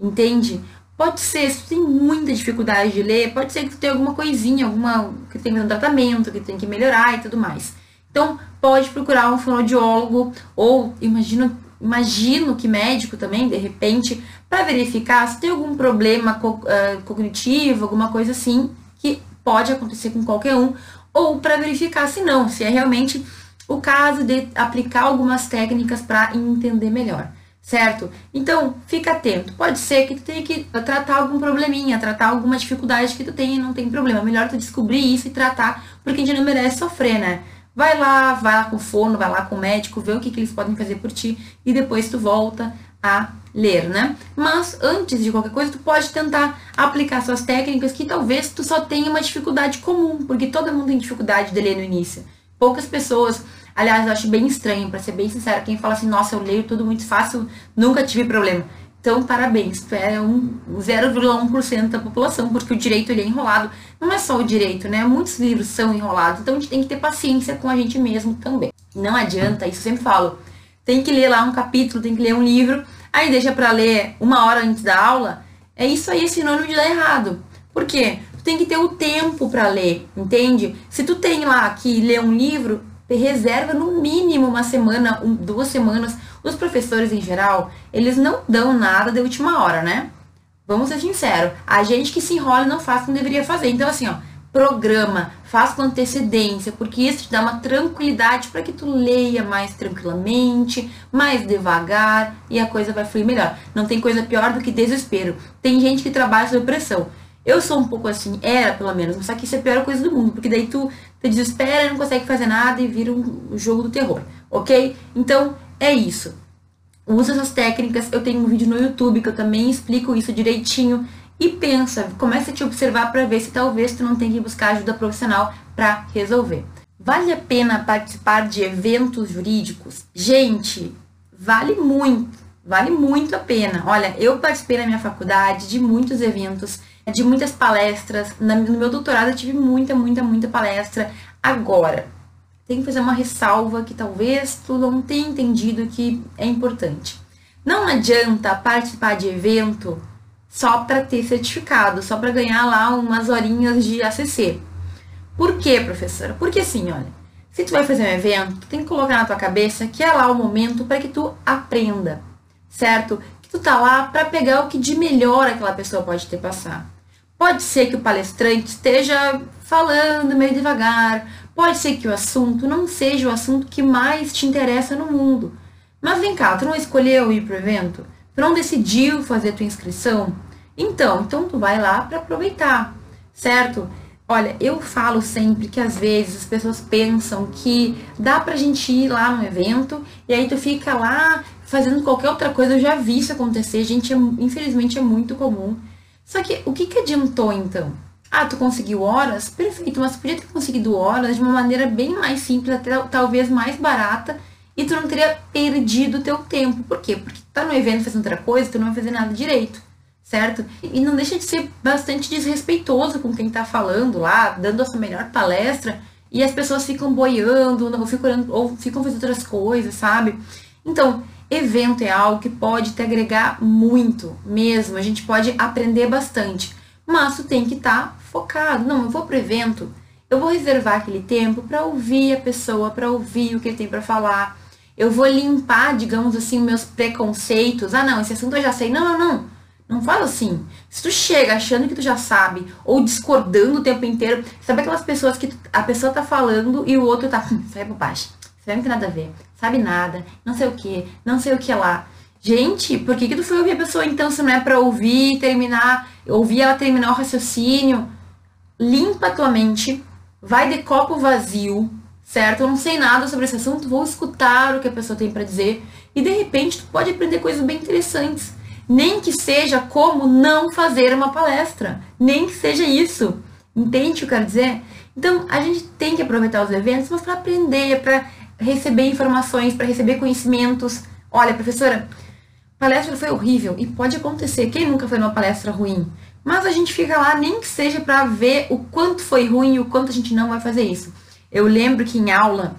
entende? Pode ser, se tu tem muita dificuldade de ler, pode ser que tu tenha alguma coisinha, alguma que tenha um tratamento, que tem que melhorar e tudo mais. Então, pode procurar um fonoaudiólogo ou imagino, imagino que médico também, de repente, para verificar se tem algum problema co uh, cognitivo, alguma coisa assim, que pode acontecer com qualquer um, ou para verificar se não, se é realmente o caso de aplicar algumas técnicas para entender melhor certo? Então, fica atento. Pode ser que tu tenha que tratar algum probleminha, tratar alguma dificuldade que tu tenha e não tem problema. Melhor tu descobrir isso e tratar, porque a gente não merece sofrer, né? Vai lá, vai lá com o fono, vai lá com o médico, vê o que, que eles podem fazer por ti e depois tu volta a ler, né? Mas antes de qualquer coisa, tu pode tentar aplicar suas técnicas que talvez tu só tenha uma dificuldade comum, porque todo mundo tem dificuldade de ler no início. Poucas pessoas Aliás, eu acho bem estranho, para ser bem sincero, quem fala assim, nossa, eu leio tudo muito fácil, nunca tive problema. Então, parabéns, tu é um 0,1% da população, porque o direito ele é enrolado. Não é só o direito, né? Muitos livros são enrolados, então a gente tem que ter paciência com a gente mesmo também. Não adianta, isso eu sempre falo. Tem que ler lá um capítulo, tem que ler um livro, aí deixa para ler uma hora antes da aula. É isso aí, é sinônimo de dar errado. Por quê? Tu tem que ter o tempo para ler, entende? Se tu tem lá que ler um livro, reserva no mínimo uma semana, um, duas semanas. Os professores em geral, eles não dão nada de última hora, né? Vamos ser sinceros. A gente que se enrola não faz como deveria fazer. Então, assim, ó, programa, faz com antecedência, porque isso te dá uma tranquilidade para que tu leia mais tranquilamente, mais devagar e a coisa vai fluir melhor. Não tem coisa pior do que desespero. Tem gente que trabalha sob pressão. Eu sou um pouco assim, era pelo menos, só que isso é a pior coisa do mundo, porque daí tu te desespera, não consegue fazer nada e vira um jogo do terror, ok? Então, é isso. Usa essas técnicas, eu tenho um vídeo no YouTube que eu também explico isso direitinho. E pensa, começa a te observar para ver se talvez tu não tenha que buscar ajuda profissional para resolver. Vale a pena participar de eventos jurídicos? Gente, vale muito, vale muito a pena. Olha, eu participei na minha faculdade de muitos eventos de muitas palestras. No meu doutorado eu tive muita, muita, muita palestra. Agora, tem que fazer uma ressalva que talvez tu não tenha entendido que é importante. Não adianta participar de evento só para ter certificado, só para ganhar lá umas horinhas de ACC. Por quê, professora? Porque assim, olha, Se tu vai fazer um evento, tu tem que colocar na tua cabeça que é lá o momento para que tu aprenda, certo? Que tu tá lá para pegar o que de melhor aquela pessoa pode ter passar. Pode ser que o palestrante esteja falando meio devagar, pode ser que o assunto não seja o assunto que mais te interessa no mundo. Mas vem cá, tu não escolheu ir pro evento? Tu não decidiu fazer tua inscrição? Então, então tu vai lá para aproveitar, certo? Olha, eu falo sempre que às vezes as pessoas pensam que dá pra gente ir lá no evento e aí tu fica lá fazendo qualquer outra coisa. Eu já vi isso acontecer, gente, é, infelizmente é muito comum. Só que o que, que adiantou então? Ah, tu conseguiu horas? Perfeito, mas podia ter conseguido horas de uma maneira bem mais simples, até talvez mais barata, e tu não teria perdido o teu tempo. Por quê? Porque tu tá no evento fazendo outra coisa, tu não vai fazer nada direito certo? E não deixa de ser bastante desrespeitoso com quem tá falando lá, dando a sua melhor palestra, e as pessoas ficam boiando, ou ficam, ou ficam fazendo outras coisas, sabe? Então, evento é algo que pode te agregar muito mesmo, a gente pode aprender bastante, mas tu tem que estar tá focado. Não, eu vou pro evento, eu vou reservar aquele tempo para ouvir a pessoa, para ouvir o que ele tem para falar. Eu vou limpar, digamos assim, meus preconceitos. Ah, não, esse assunto eu já sei. Não, não, não. Não fala assim. Se tu chega achando que tu já sabe, ou discordando o tempo inteiro, sabe aquelas pessoas que tu, a pessoa tá falando e o outro tá, sai bobagem, isso não tem nada a ver, sabe nada, não sei o que, não sei o que lá. Gente, por que, que tu foi ouvir a pessoa então se não é pra ouvir, terminar, ouvir ela terminar o raciocínio? Limpa a tua mente, vai de copo vazio, certo? Eu não sei nada sobre esse assunto, vou escutar o que a pessoa tem para dizer e de repente tu pode aprender coisas bem interessantes nem que seja como não fazer uma palestra, nem que seja isso. Entende o que eu quero dizer? Então, a gente tem que aproveitar os eventos, mas para aprender, para receber informações, para receber conhecimentos. Olha, professora, palestra foi horrível e pode acontecer. Quem nunca foi numa palestra ruim? Mas a gente fica lá nem que seja para ver o quanto foi ruim e o quanto a gente não vai fazer isso. Eu lembro que em aula,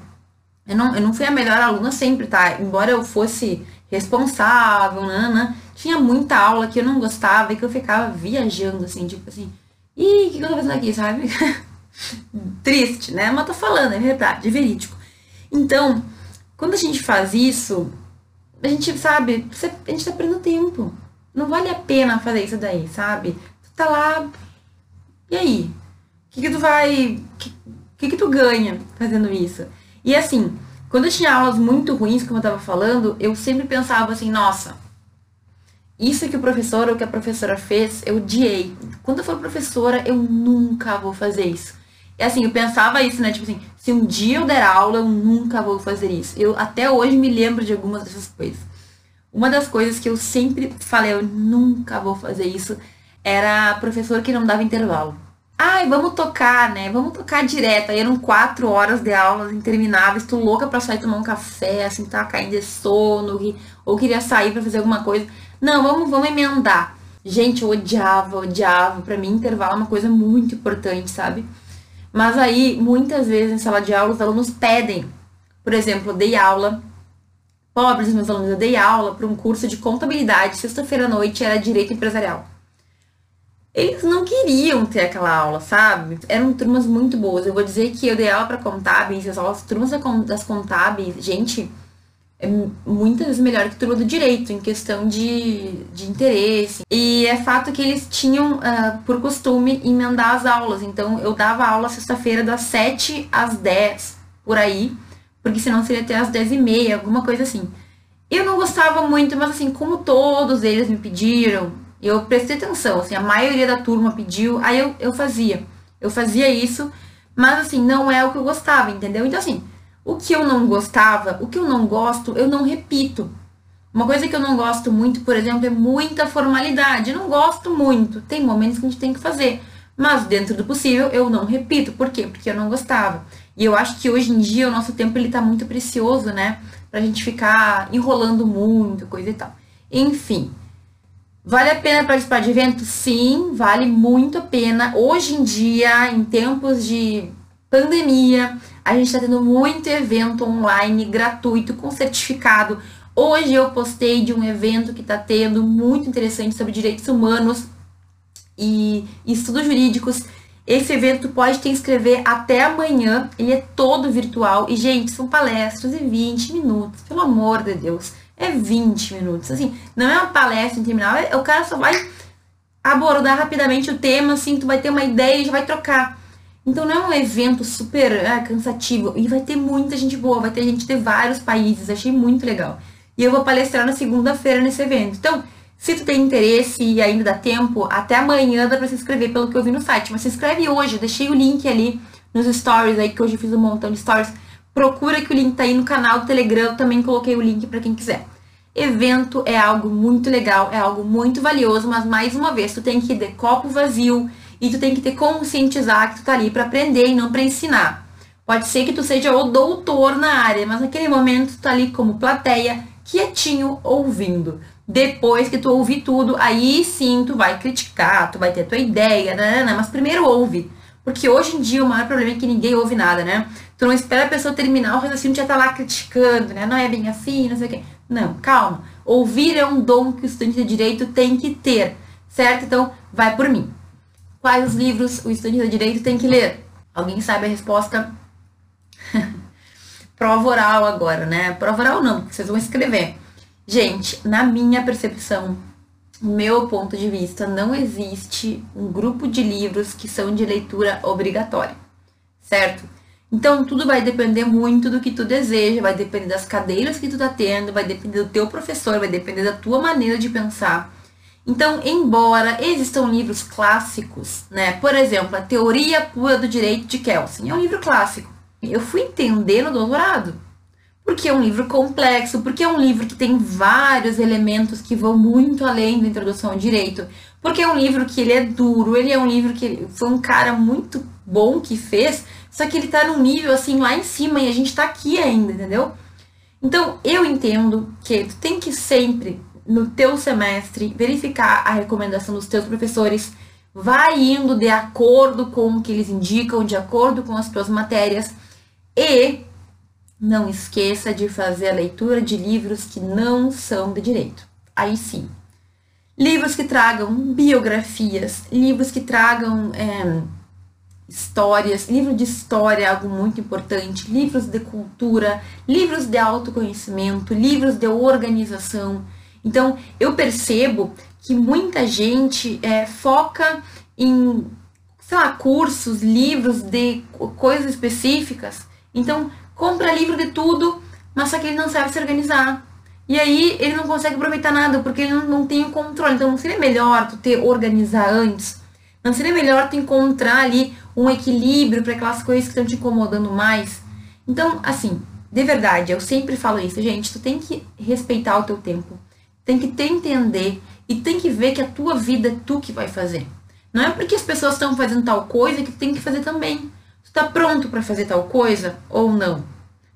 eu não, eu não fui a melhor aluna sempre, tá? Embora eu fosse responsável, né? tinha muita aula que eu não gostava e que eu ficava viajando, assim, tipo assim, ih, o que, que eu tô fazendo aqui, sabe? Triste, né? Mas tô falando, é verdade, é verídico. Então, quando a gente faz isso, a gente, sabe, a gente tá perdendo tempo. Não vale a pena fazer isso daí, sabe? Tu tá lá, e aí? O que, que tu vai. O que, que, que tu ganha fazendo isso? E assim, quando eu tinha aulas muito ruins, como eu tava falando, eu sempre pensava assim, nossa, isso que o professor ou que a professora fez, eu odiei. Quando eu for professora, eu nunca vou fazer isso. E assim, eu pensava isso, né? Tipo assim, se um dia eu der aula, eu nunca vou fazer isso. Eu até hoje me lembro de algumas dessas coisas. Uma das coisas que eu sempre falei, eu nunca vou fazer isso, era a professora que não dava intervalo. Ai, vamos tocar, né? Vamos tocar direto. Aí eram quatro horas de aulas intermináveis, tô louca pra sair tomar um café, assim, tava caindo de sono, ou queria sair para fazer alguma coisa. Não, vamos, vamos emendar. Gente, eu odiava, odiava. Para mim, intervalo é uma coisa muito importante, sabe? Mas aí, muitas vezes, em sala de aula, os alunos pedem. Por exemplo, eu dei aula. Pobres meus alunos, eu dei aula para um curso de contabilidade. Sexta-feira à noite era direito empresarial. Eles não queriam ter aquela aula, sabe? Eram turmas muito boas. Eu vou dizer que eu dei aula para contábeis, as aulas, turmas das contábeis, gente, é muitas vezes melhor que turma do direito, em questão de, de interesse. E é fato que eles tinham, uh, por costume, emendar as aulas. Então, eu dava aula sexta-feira das 7 às 10, por aí, porque senão seria até às 10 e meia, alguma coisa assim. Eu não gostava muito, mas assim, como todos eles me pediram, eu prestei atenção, assim, a maioria da turma pediu, aí eu, eu fazia. Eu fazia isso, mas assim, não é o que eu gostava, entendeu? Então, assim, o que eu não gostava, o que eu não gosto, eu não repito. Uma coisa que eu não gosto muito, por exemplo, é muita formalidade. Eu não gosto muito. Tem momentos que a gente tem que fazer. Mas dentro do possível, eu não repito. Por quê? Porque eu não gostava. E eu acho que hoje em dia o nosso tempo ele tá muito precioso, né? Pra gente ficar enrolando muito, coisa e tal. Enfim. Vale a pena participar de evento? Sim, vale muito a pena. Hoje em dia, em tempos de pandemia, a gente está tendo muito evento online gratuito com certificado. Hoje eu postei de um evento que está tendo muito interessante sobre direitos humanos e estudos jurídicos. Esse evento pode te inscrever até amanhã, ele é todo virtual. E, gente, são palestras de 20 minutos, pelo amor de Deus. É 20 minutos. Assim, não é uma palestra interminável, o cara só vai abordar rapidamente o tema, assim, tu vai ter uma ideia e já vai trocar. Então não é um evento super ah, cansativo. E vai ter muita gente boa, vai ter gente de vários países. Achei muito legal. E eu vou palestrar na segunda-feira nesse evento. Então, se tu tem interesse e ainda dá tempo, até amanhã dá pra se inscrever pelo que eu vi no site. Mas se inscreve hoje, deixei o link ali nos stories aí, que hoje eu fiz um montão de stories. Procura que o link tá aí no canal do Telegram, também coloquei o link para quem quiser. Evento é algo muito legal, é algo muito valioso, mas mais uma vez, tu tem que ir de copo vazio e tu tem que ter conscientizar que tu tá ali para aprender e não para ensinar. Pode ser que tu seja o doutor na área, mas naquele momento tu tá ali como plateia, quietinho, ouvindo. Depois que tu ouvir tudo, aí sim tu vai criticar, tu vai ter tua ideia, né, né? mas primeiro ouve. Porque hoje em dia o maior problema é que ninguém ouve nada, né? Tu não espera a pessoa terminar o raciocínio já tá lá criticando, né? Não é bem assim, não sei o quê. Não, calma. Ouvir é um dom que o estudante de direito tem que ter, certo? Então, vai por mim. Quais os livros o estudante de direito tem que ler? Alguém sabe a resposta? Prova oral agora, né? Prova oral não, vocês vão escrever. Gente, na minha percepção, meu ponto de vista, não existe um grupo de livros que são de leitura obrigatória, certo? Então, tudo vai depender muito do que tu deseja, vai depender das cadeiras que tu tá tendo, vai depender do teu professor, vai depender da tua maneira de pensar. Então, embora existam livros clássicos, né? Por exemplo, a Teoria Pura do Direito de Kelsen é um livro clássico. Eu fui entender no doutorado porque é um livro complexo, porque é um livro que tem vários elementos que vão muito além da introdução ao direito, porque é um livro que ele é duro, ele é um livro que foi um cara muito bom que fez, só que ele tá num nível assim lá em cima e a gente tá aqui ainda, entendeu? Então, eu entendo que tu tem que sempre no teu semestre verificar a recomendação dos teus professores, vai indo de acordo com o que eles indicam, de acordo com as tuas matérias e não esqueça de fazer a leitura de livros que não são de direito. Aí sim. Livros que tragam biografias, livros que tragam é, histórias, livro de história é algo muito importante, livros de cultura, livros de autoconhecimento, livros de organização. Então, eu percebo que muita gente é, foca em, sei lá, cursos, livros de coisas específicas. Então, compra livro de tudo, mas só que ele não sabe se organizar. E aí ele não consegue aproveitar nada, porque ele não, não tem o controle. Então não seria melhor tu ter organizar antes? Não seria melhor tu encontrar ali um equilíbrio para aquelas coisas que estão te incomodando mais? Então, assim, de verdade, eu sempre falo isso, gente, tu tem que respeitar o teu tempo. Tem que te entender e tem que ver que a tua vida é tu que vai fazer. Não é porque as pessoas estão fazendo tal coisa que tu tem que fazer também. Tu tá pronto para fazer tal coisa ou não?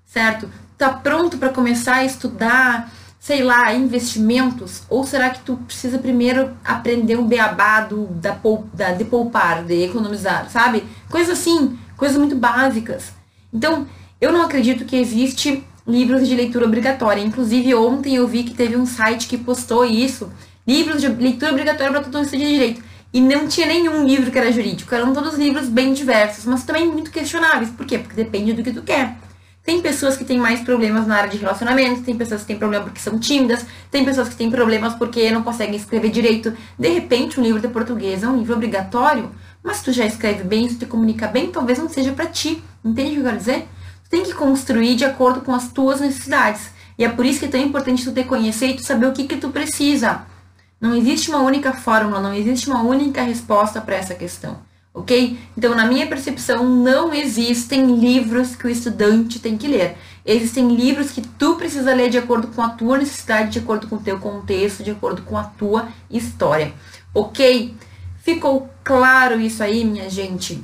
Certo? Tá pronto para começar a estudar, sei lá, investimentos? Ou será que tu precisa primeiro aprender um beabado da, da, de poupar, de economizar, sabe? Coisas assim, coisas muito básicas. Então, eu não acredito que existe livros de leitura obrigatória. Inclusive, ontem eu vi que teve um site que postou isso. Livros de leitura obrigatória para todo mundo de direito. E não tinha nenhum livro que era jurídico, eram todos livros bem diversos, mas também muito questionáveis. Por quê? Porque depende do que tu quer. Tem pessoas que têm mais problemas na área de relacionamento, tem pessoas que têm problema porque são tímidas, tem pessoas que têm problemas porque não conseguem escrever direito. De repente, um livro de português é um livro obrigatório, mas tu já escreve bem, se tu te comunica bem, talvez não seja para ti. Entende o que eu quero dizer? Tem que construir de acordo com as tuas necessidades. E é por isso que é tão importante tu te conhecer e tu saber o que que tu precisa. Não existe uma única fórmula, não existe uma única resposta para essa questão, ok? Então, na minha percepção, não existem livros que o estudante tem que ler. Existem livros que tu precisa ler de acordo com a tua necessidade, de acordo com o teu contexto, de acordo com a tua história, ok? Ficou claro isso aí, minha gente?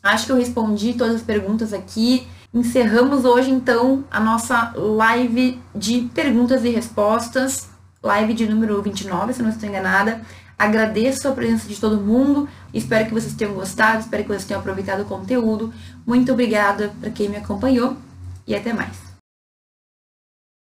Acho que eu respondi todas as perguntas aqui. Encerramos hoje, então, a nossa live de perguntas e respostas live de número 29, se não estou enganada. Agradeço a presença de todo mundo, espero que vocês tenham gostado, espero que vocês tenham aproveitado o conteúdo. Muito obrigada para quem me acompanhou e até mais.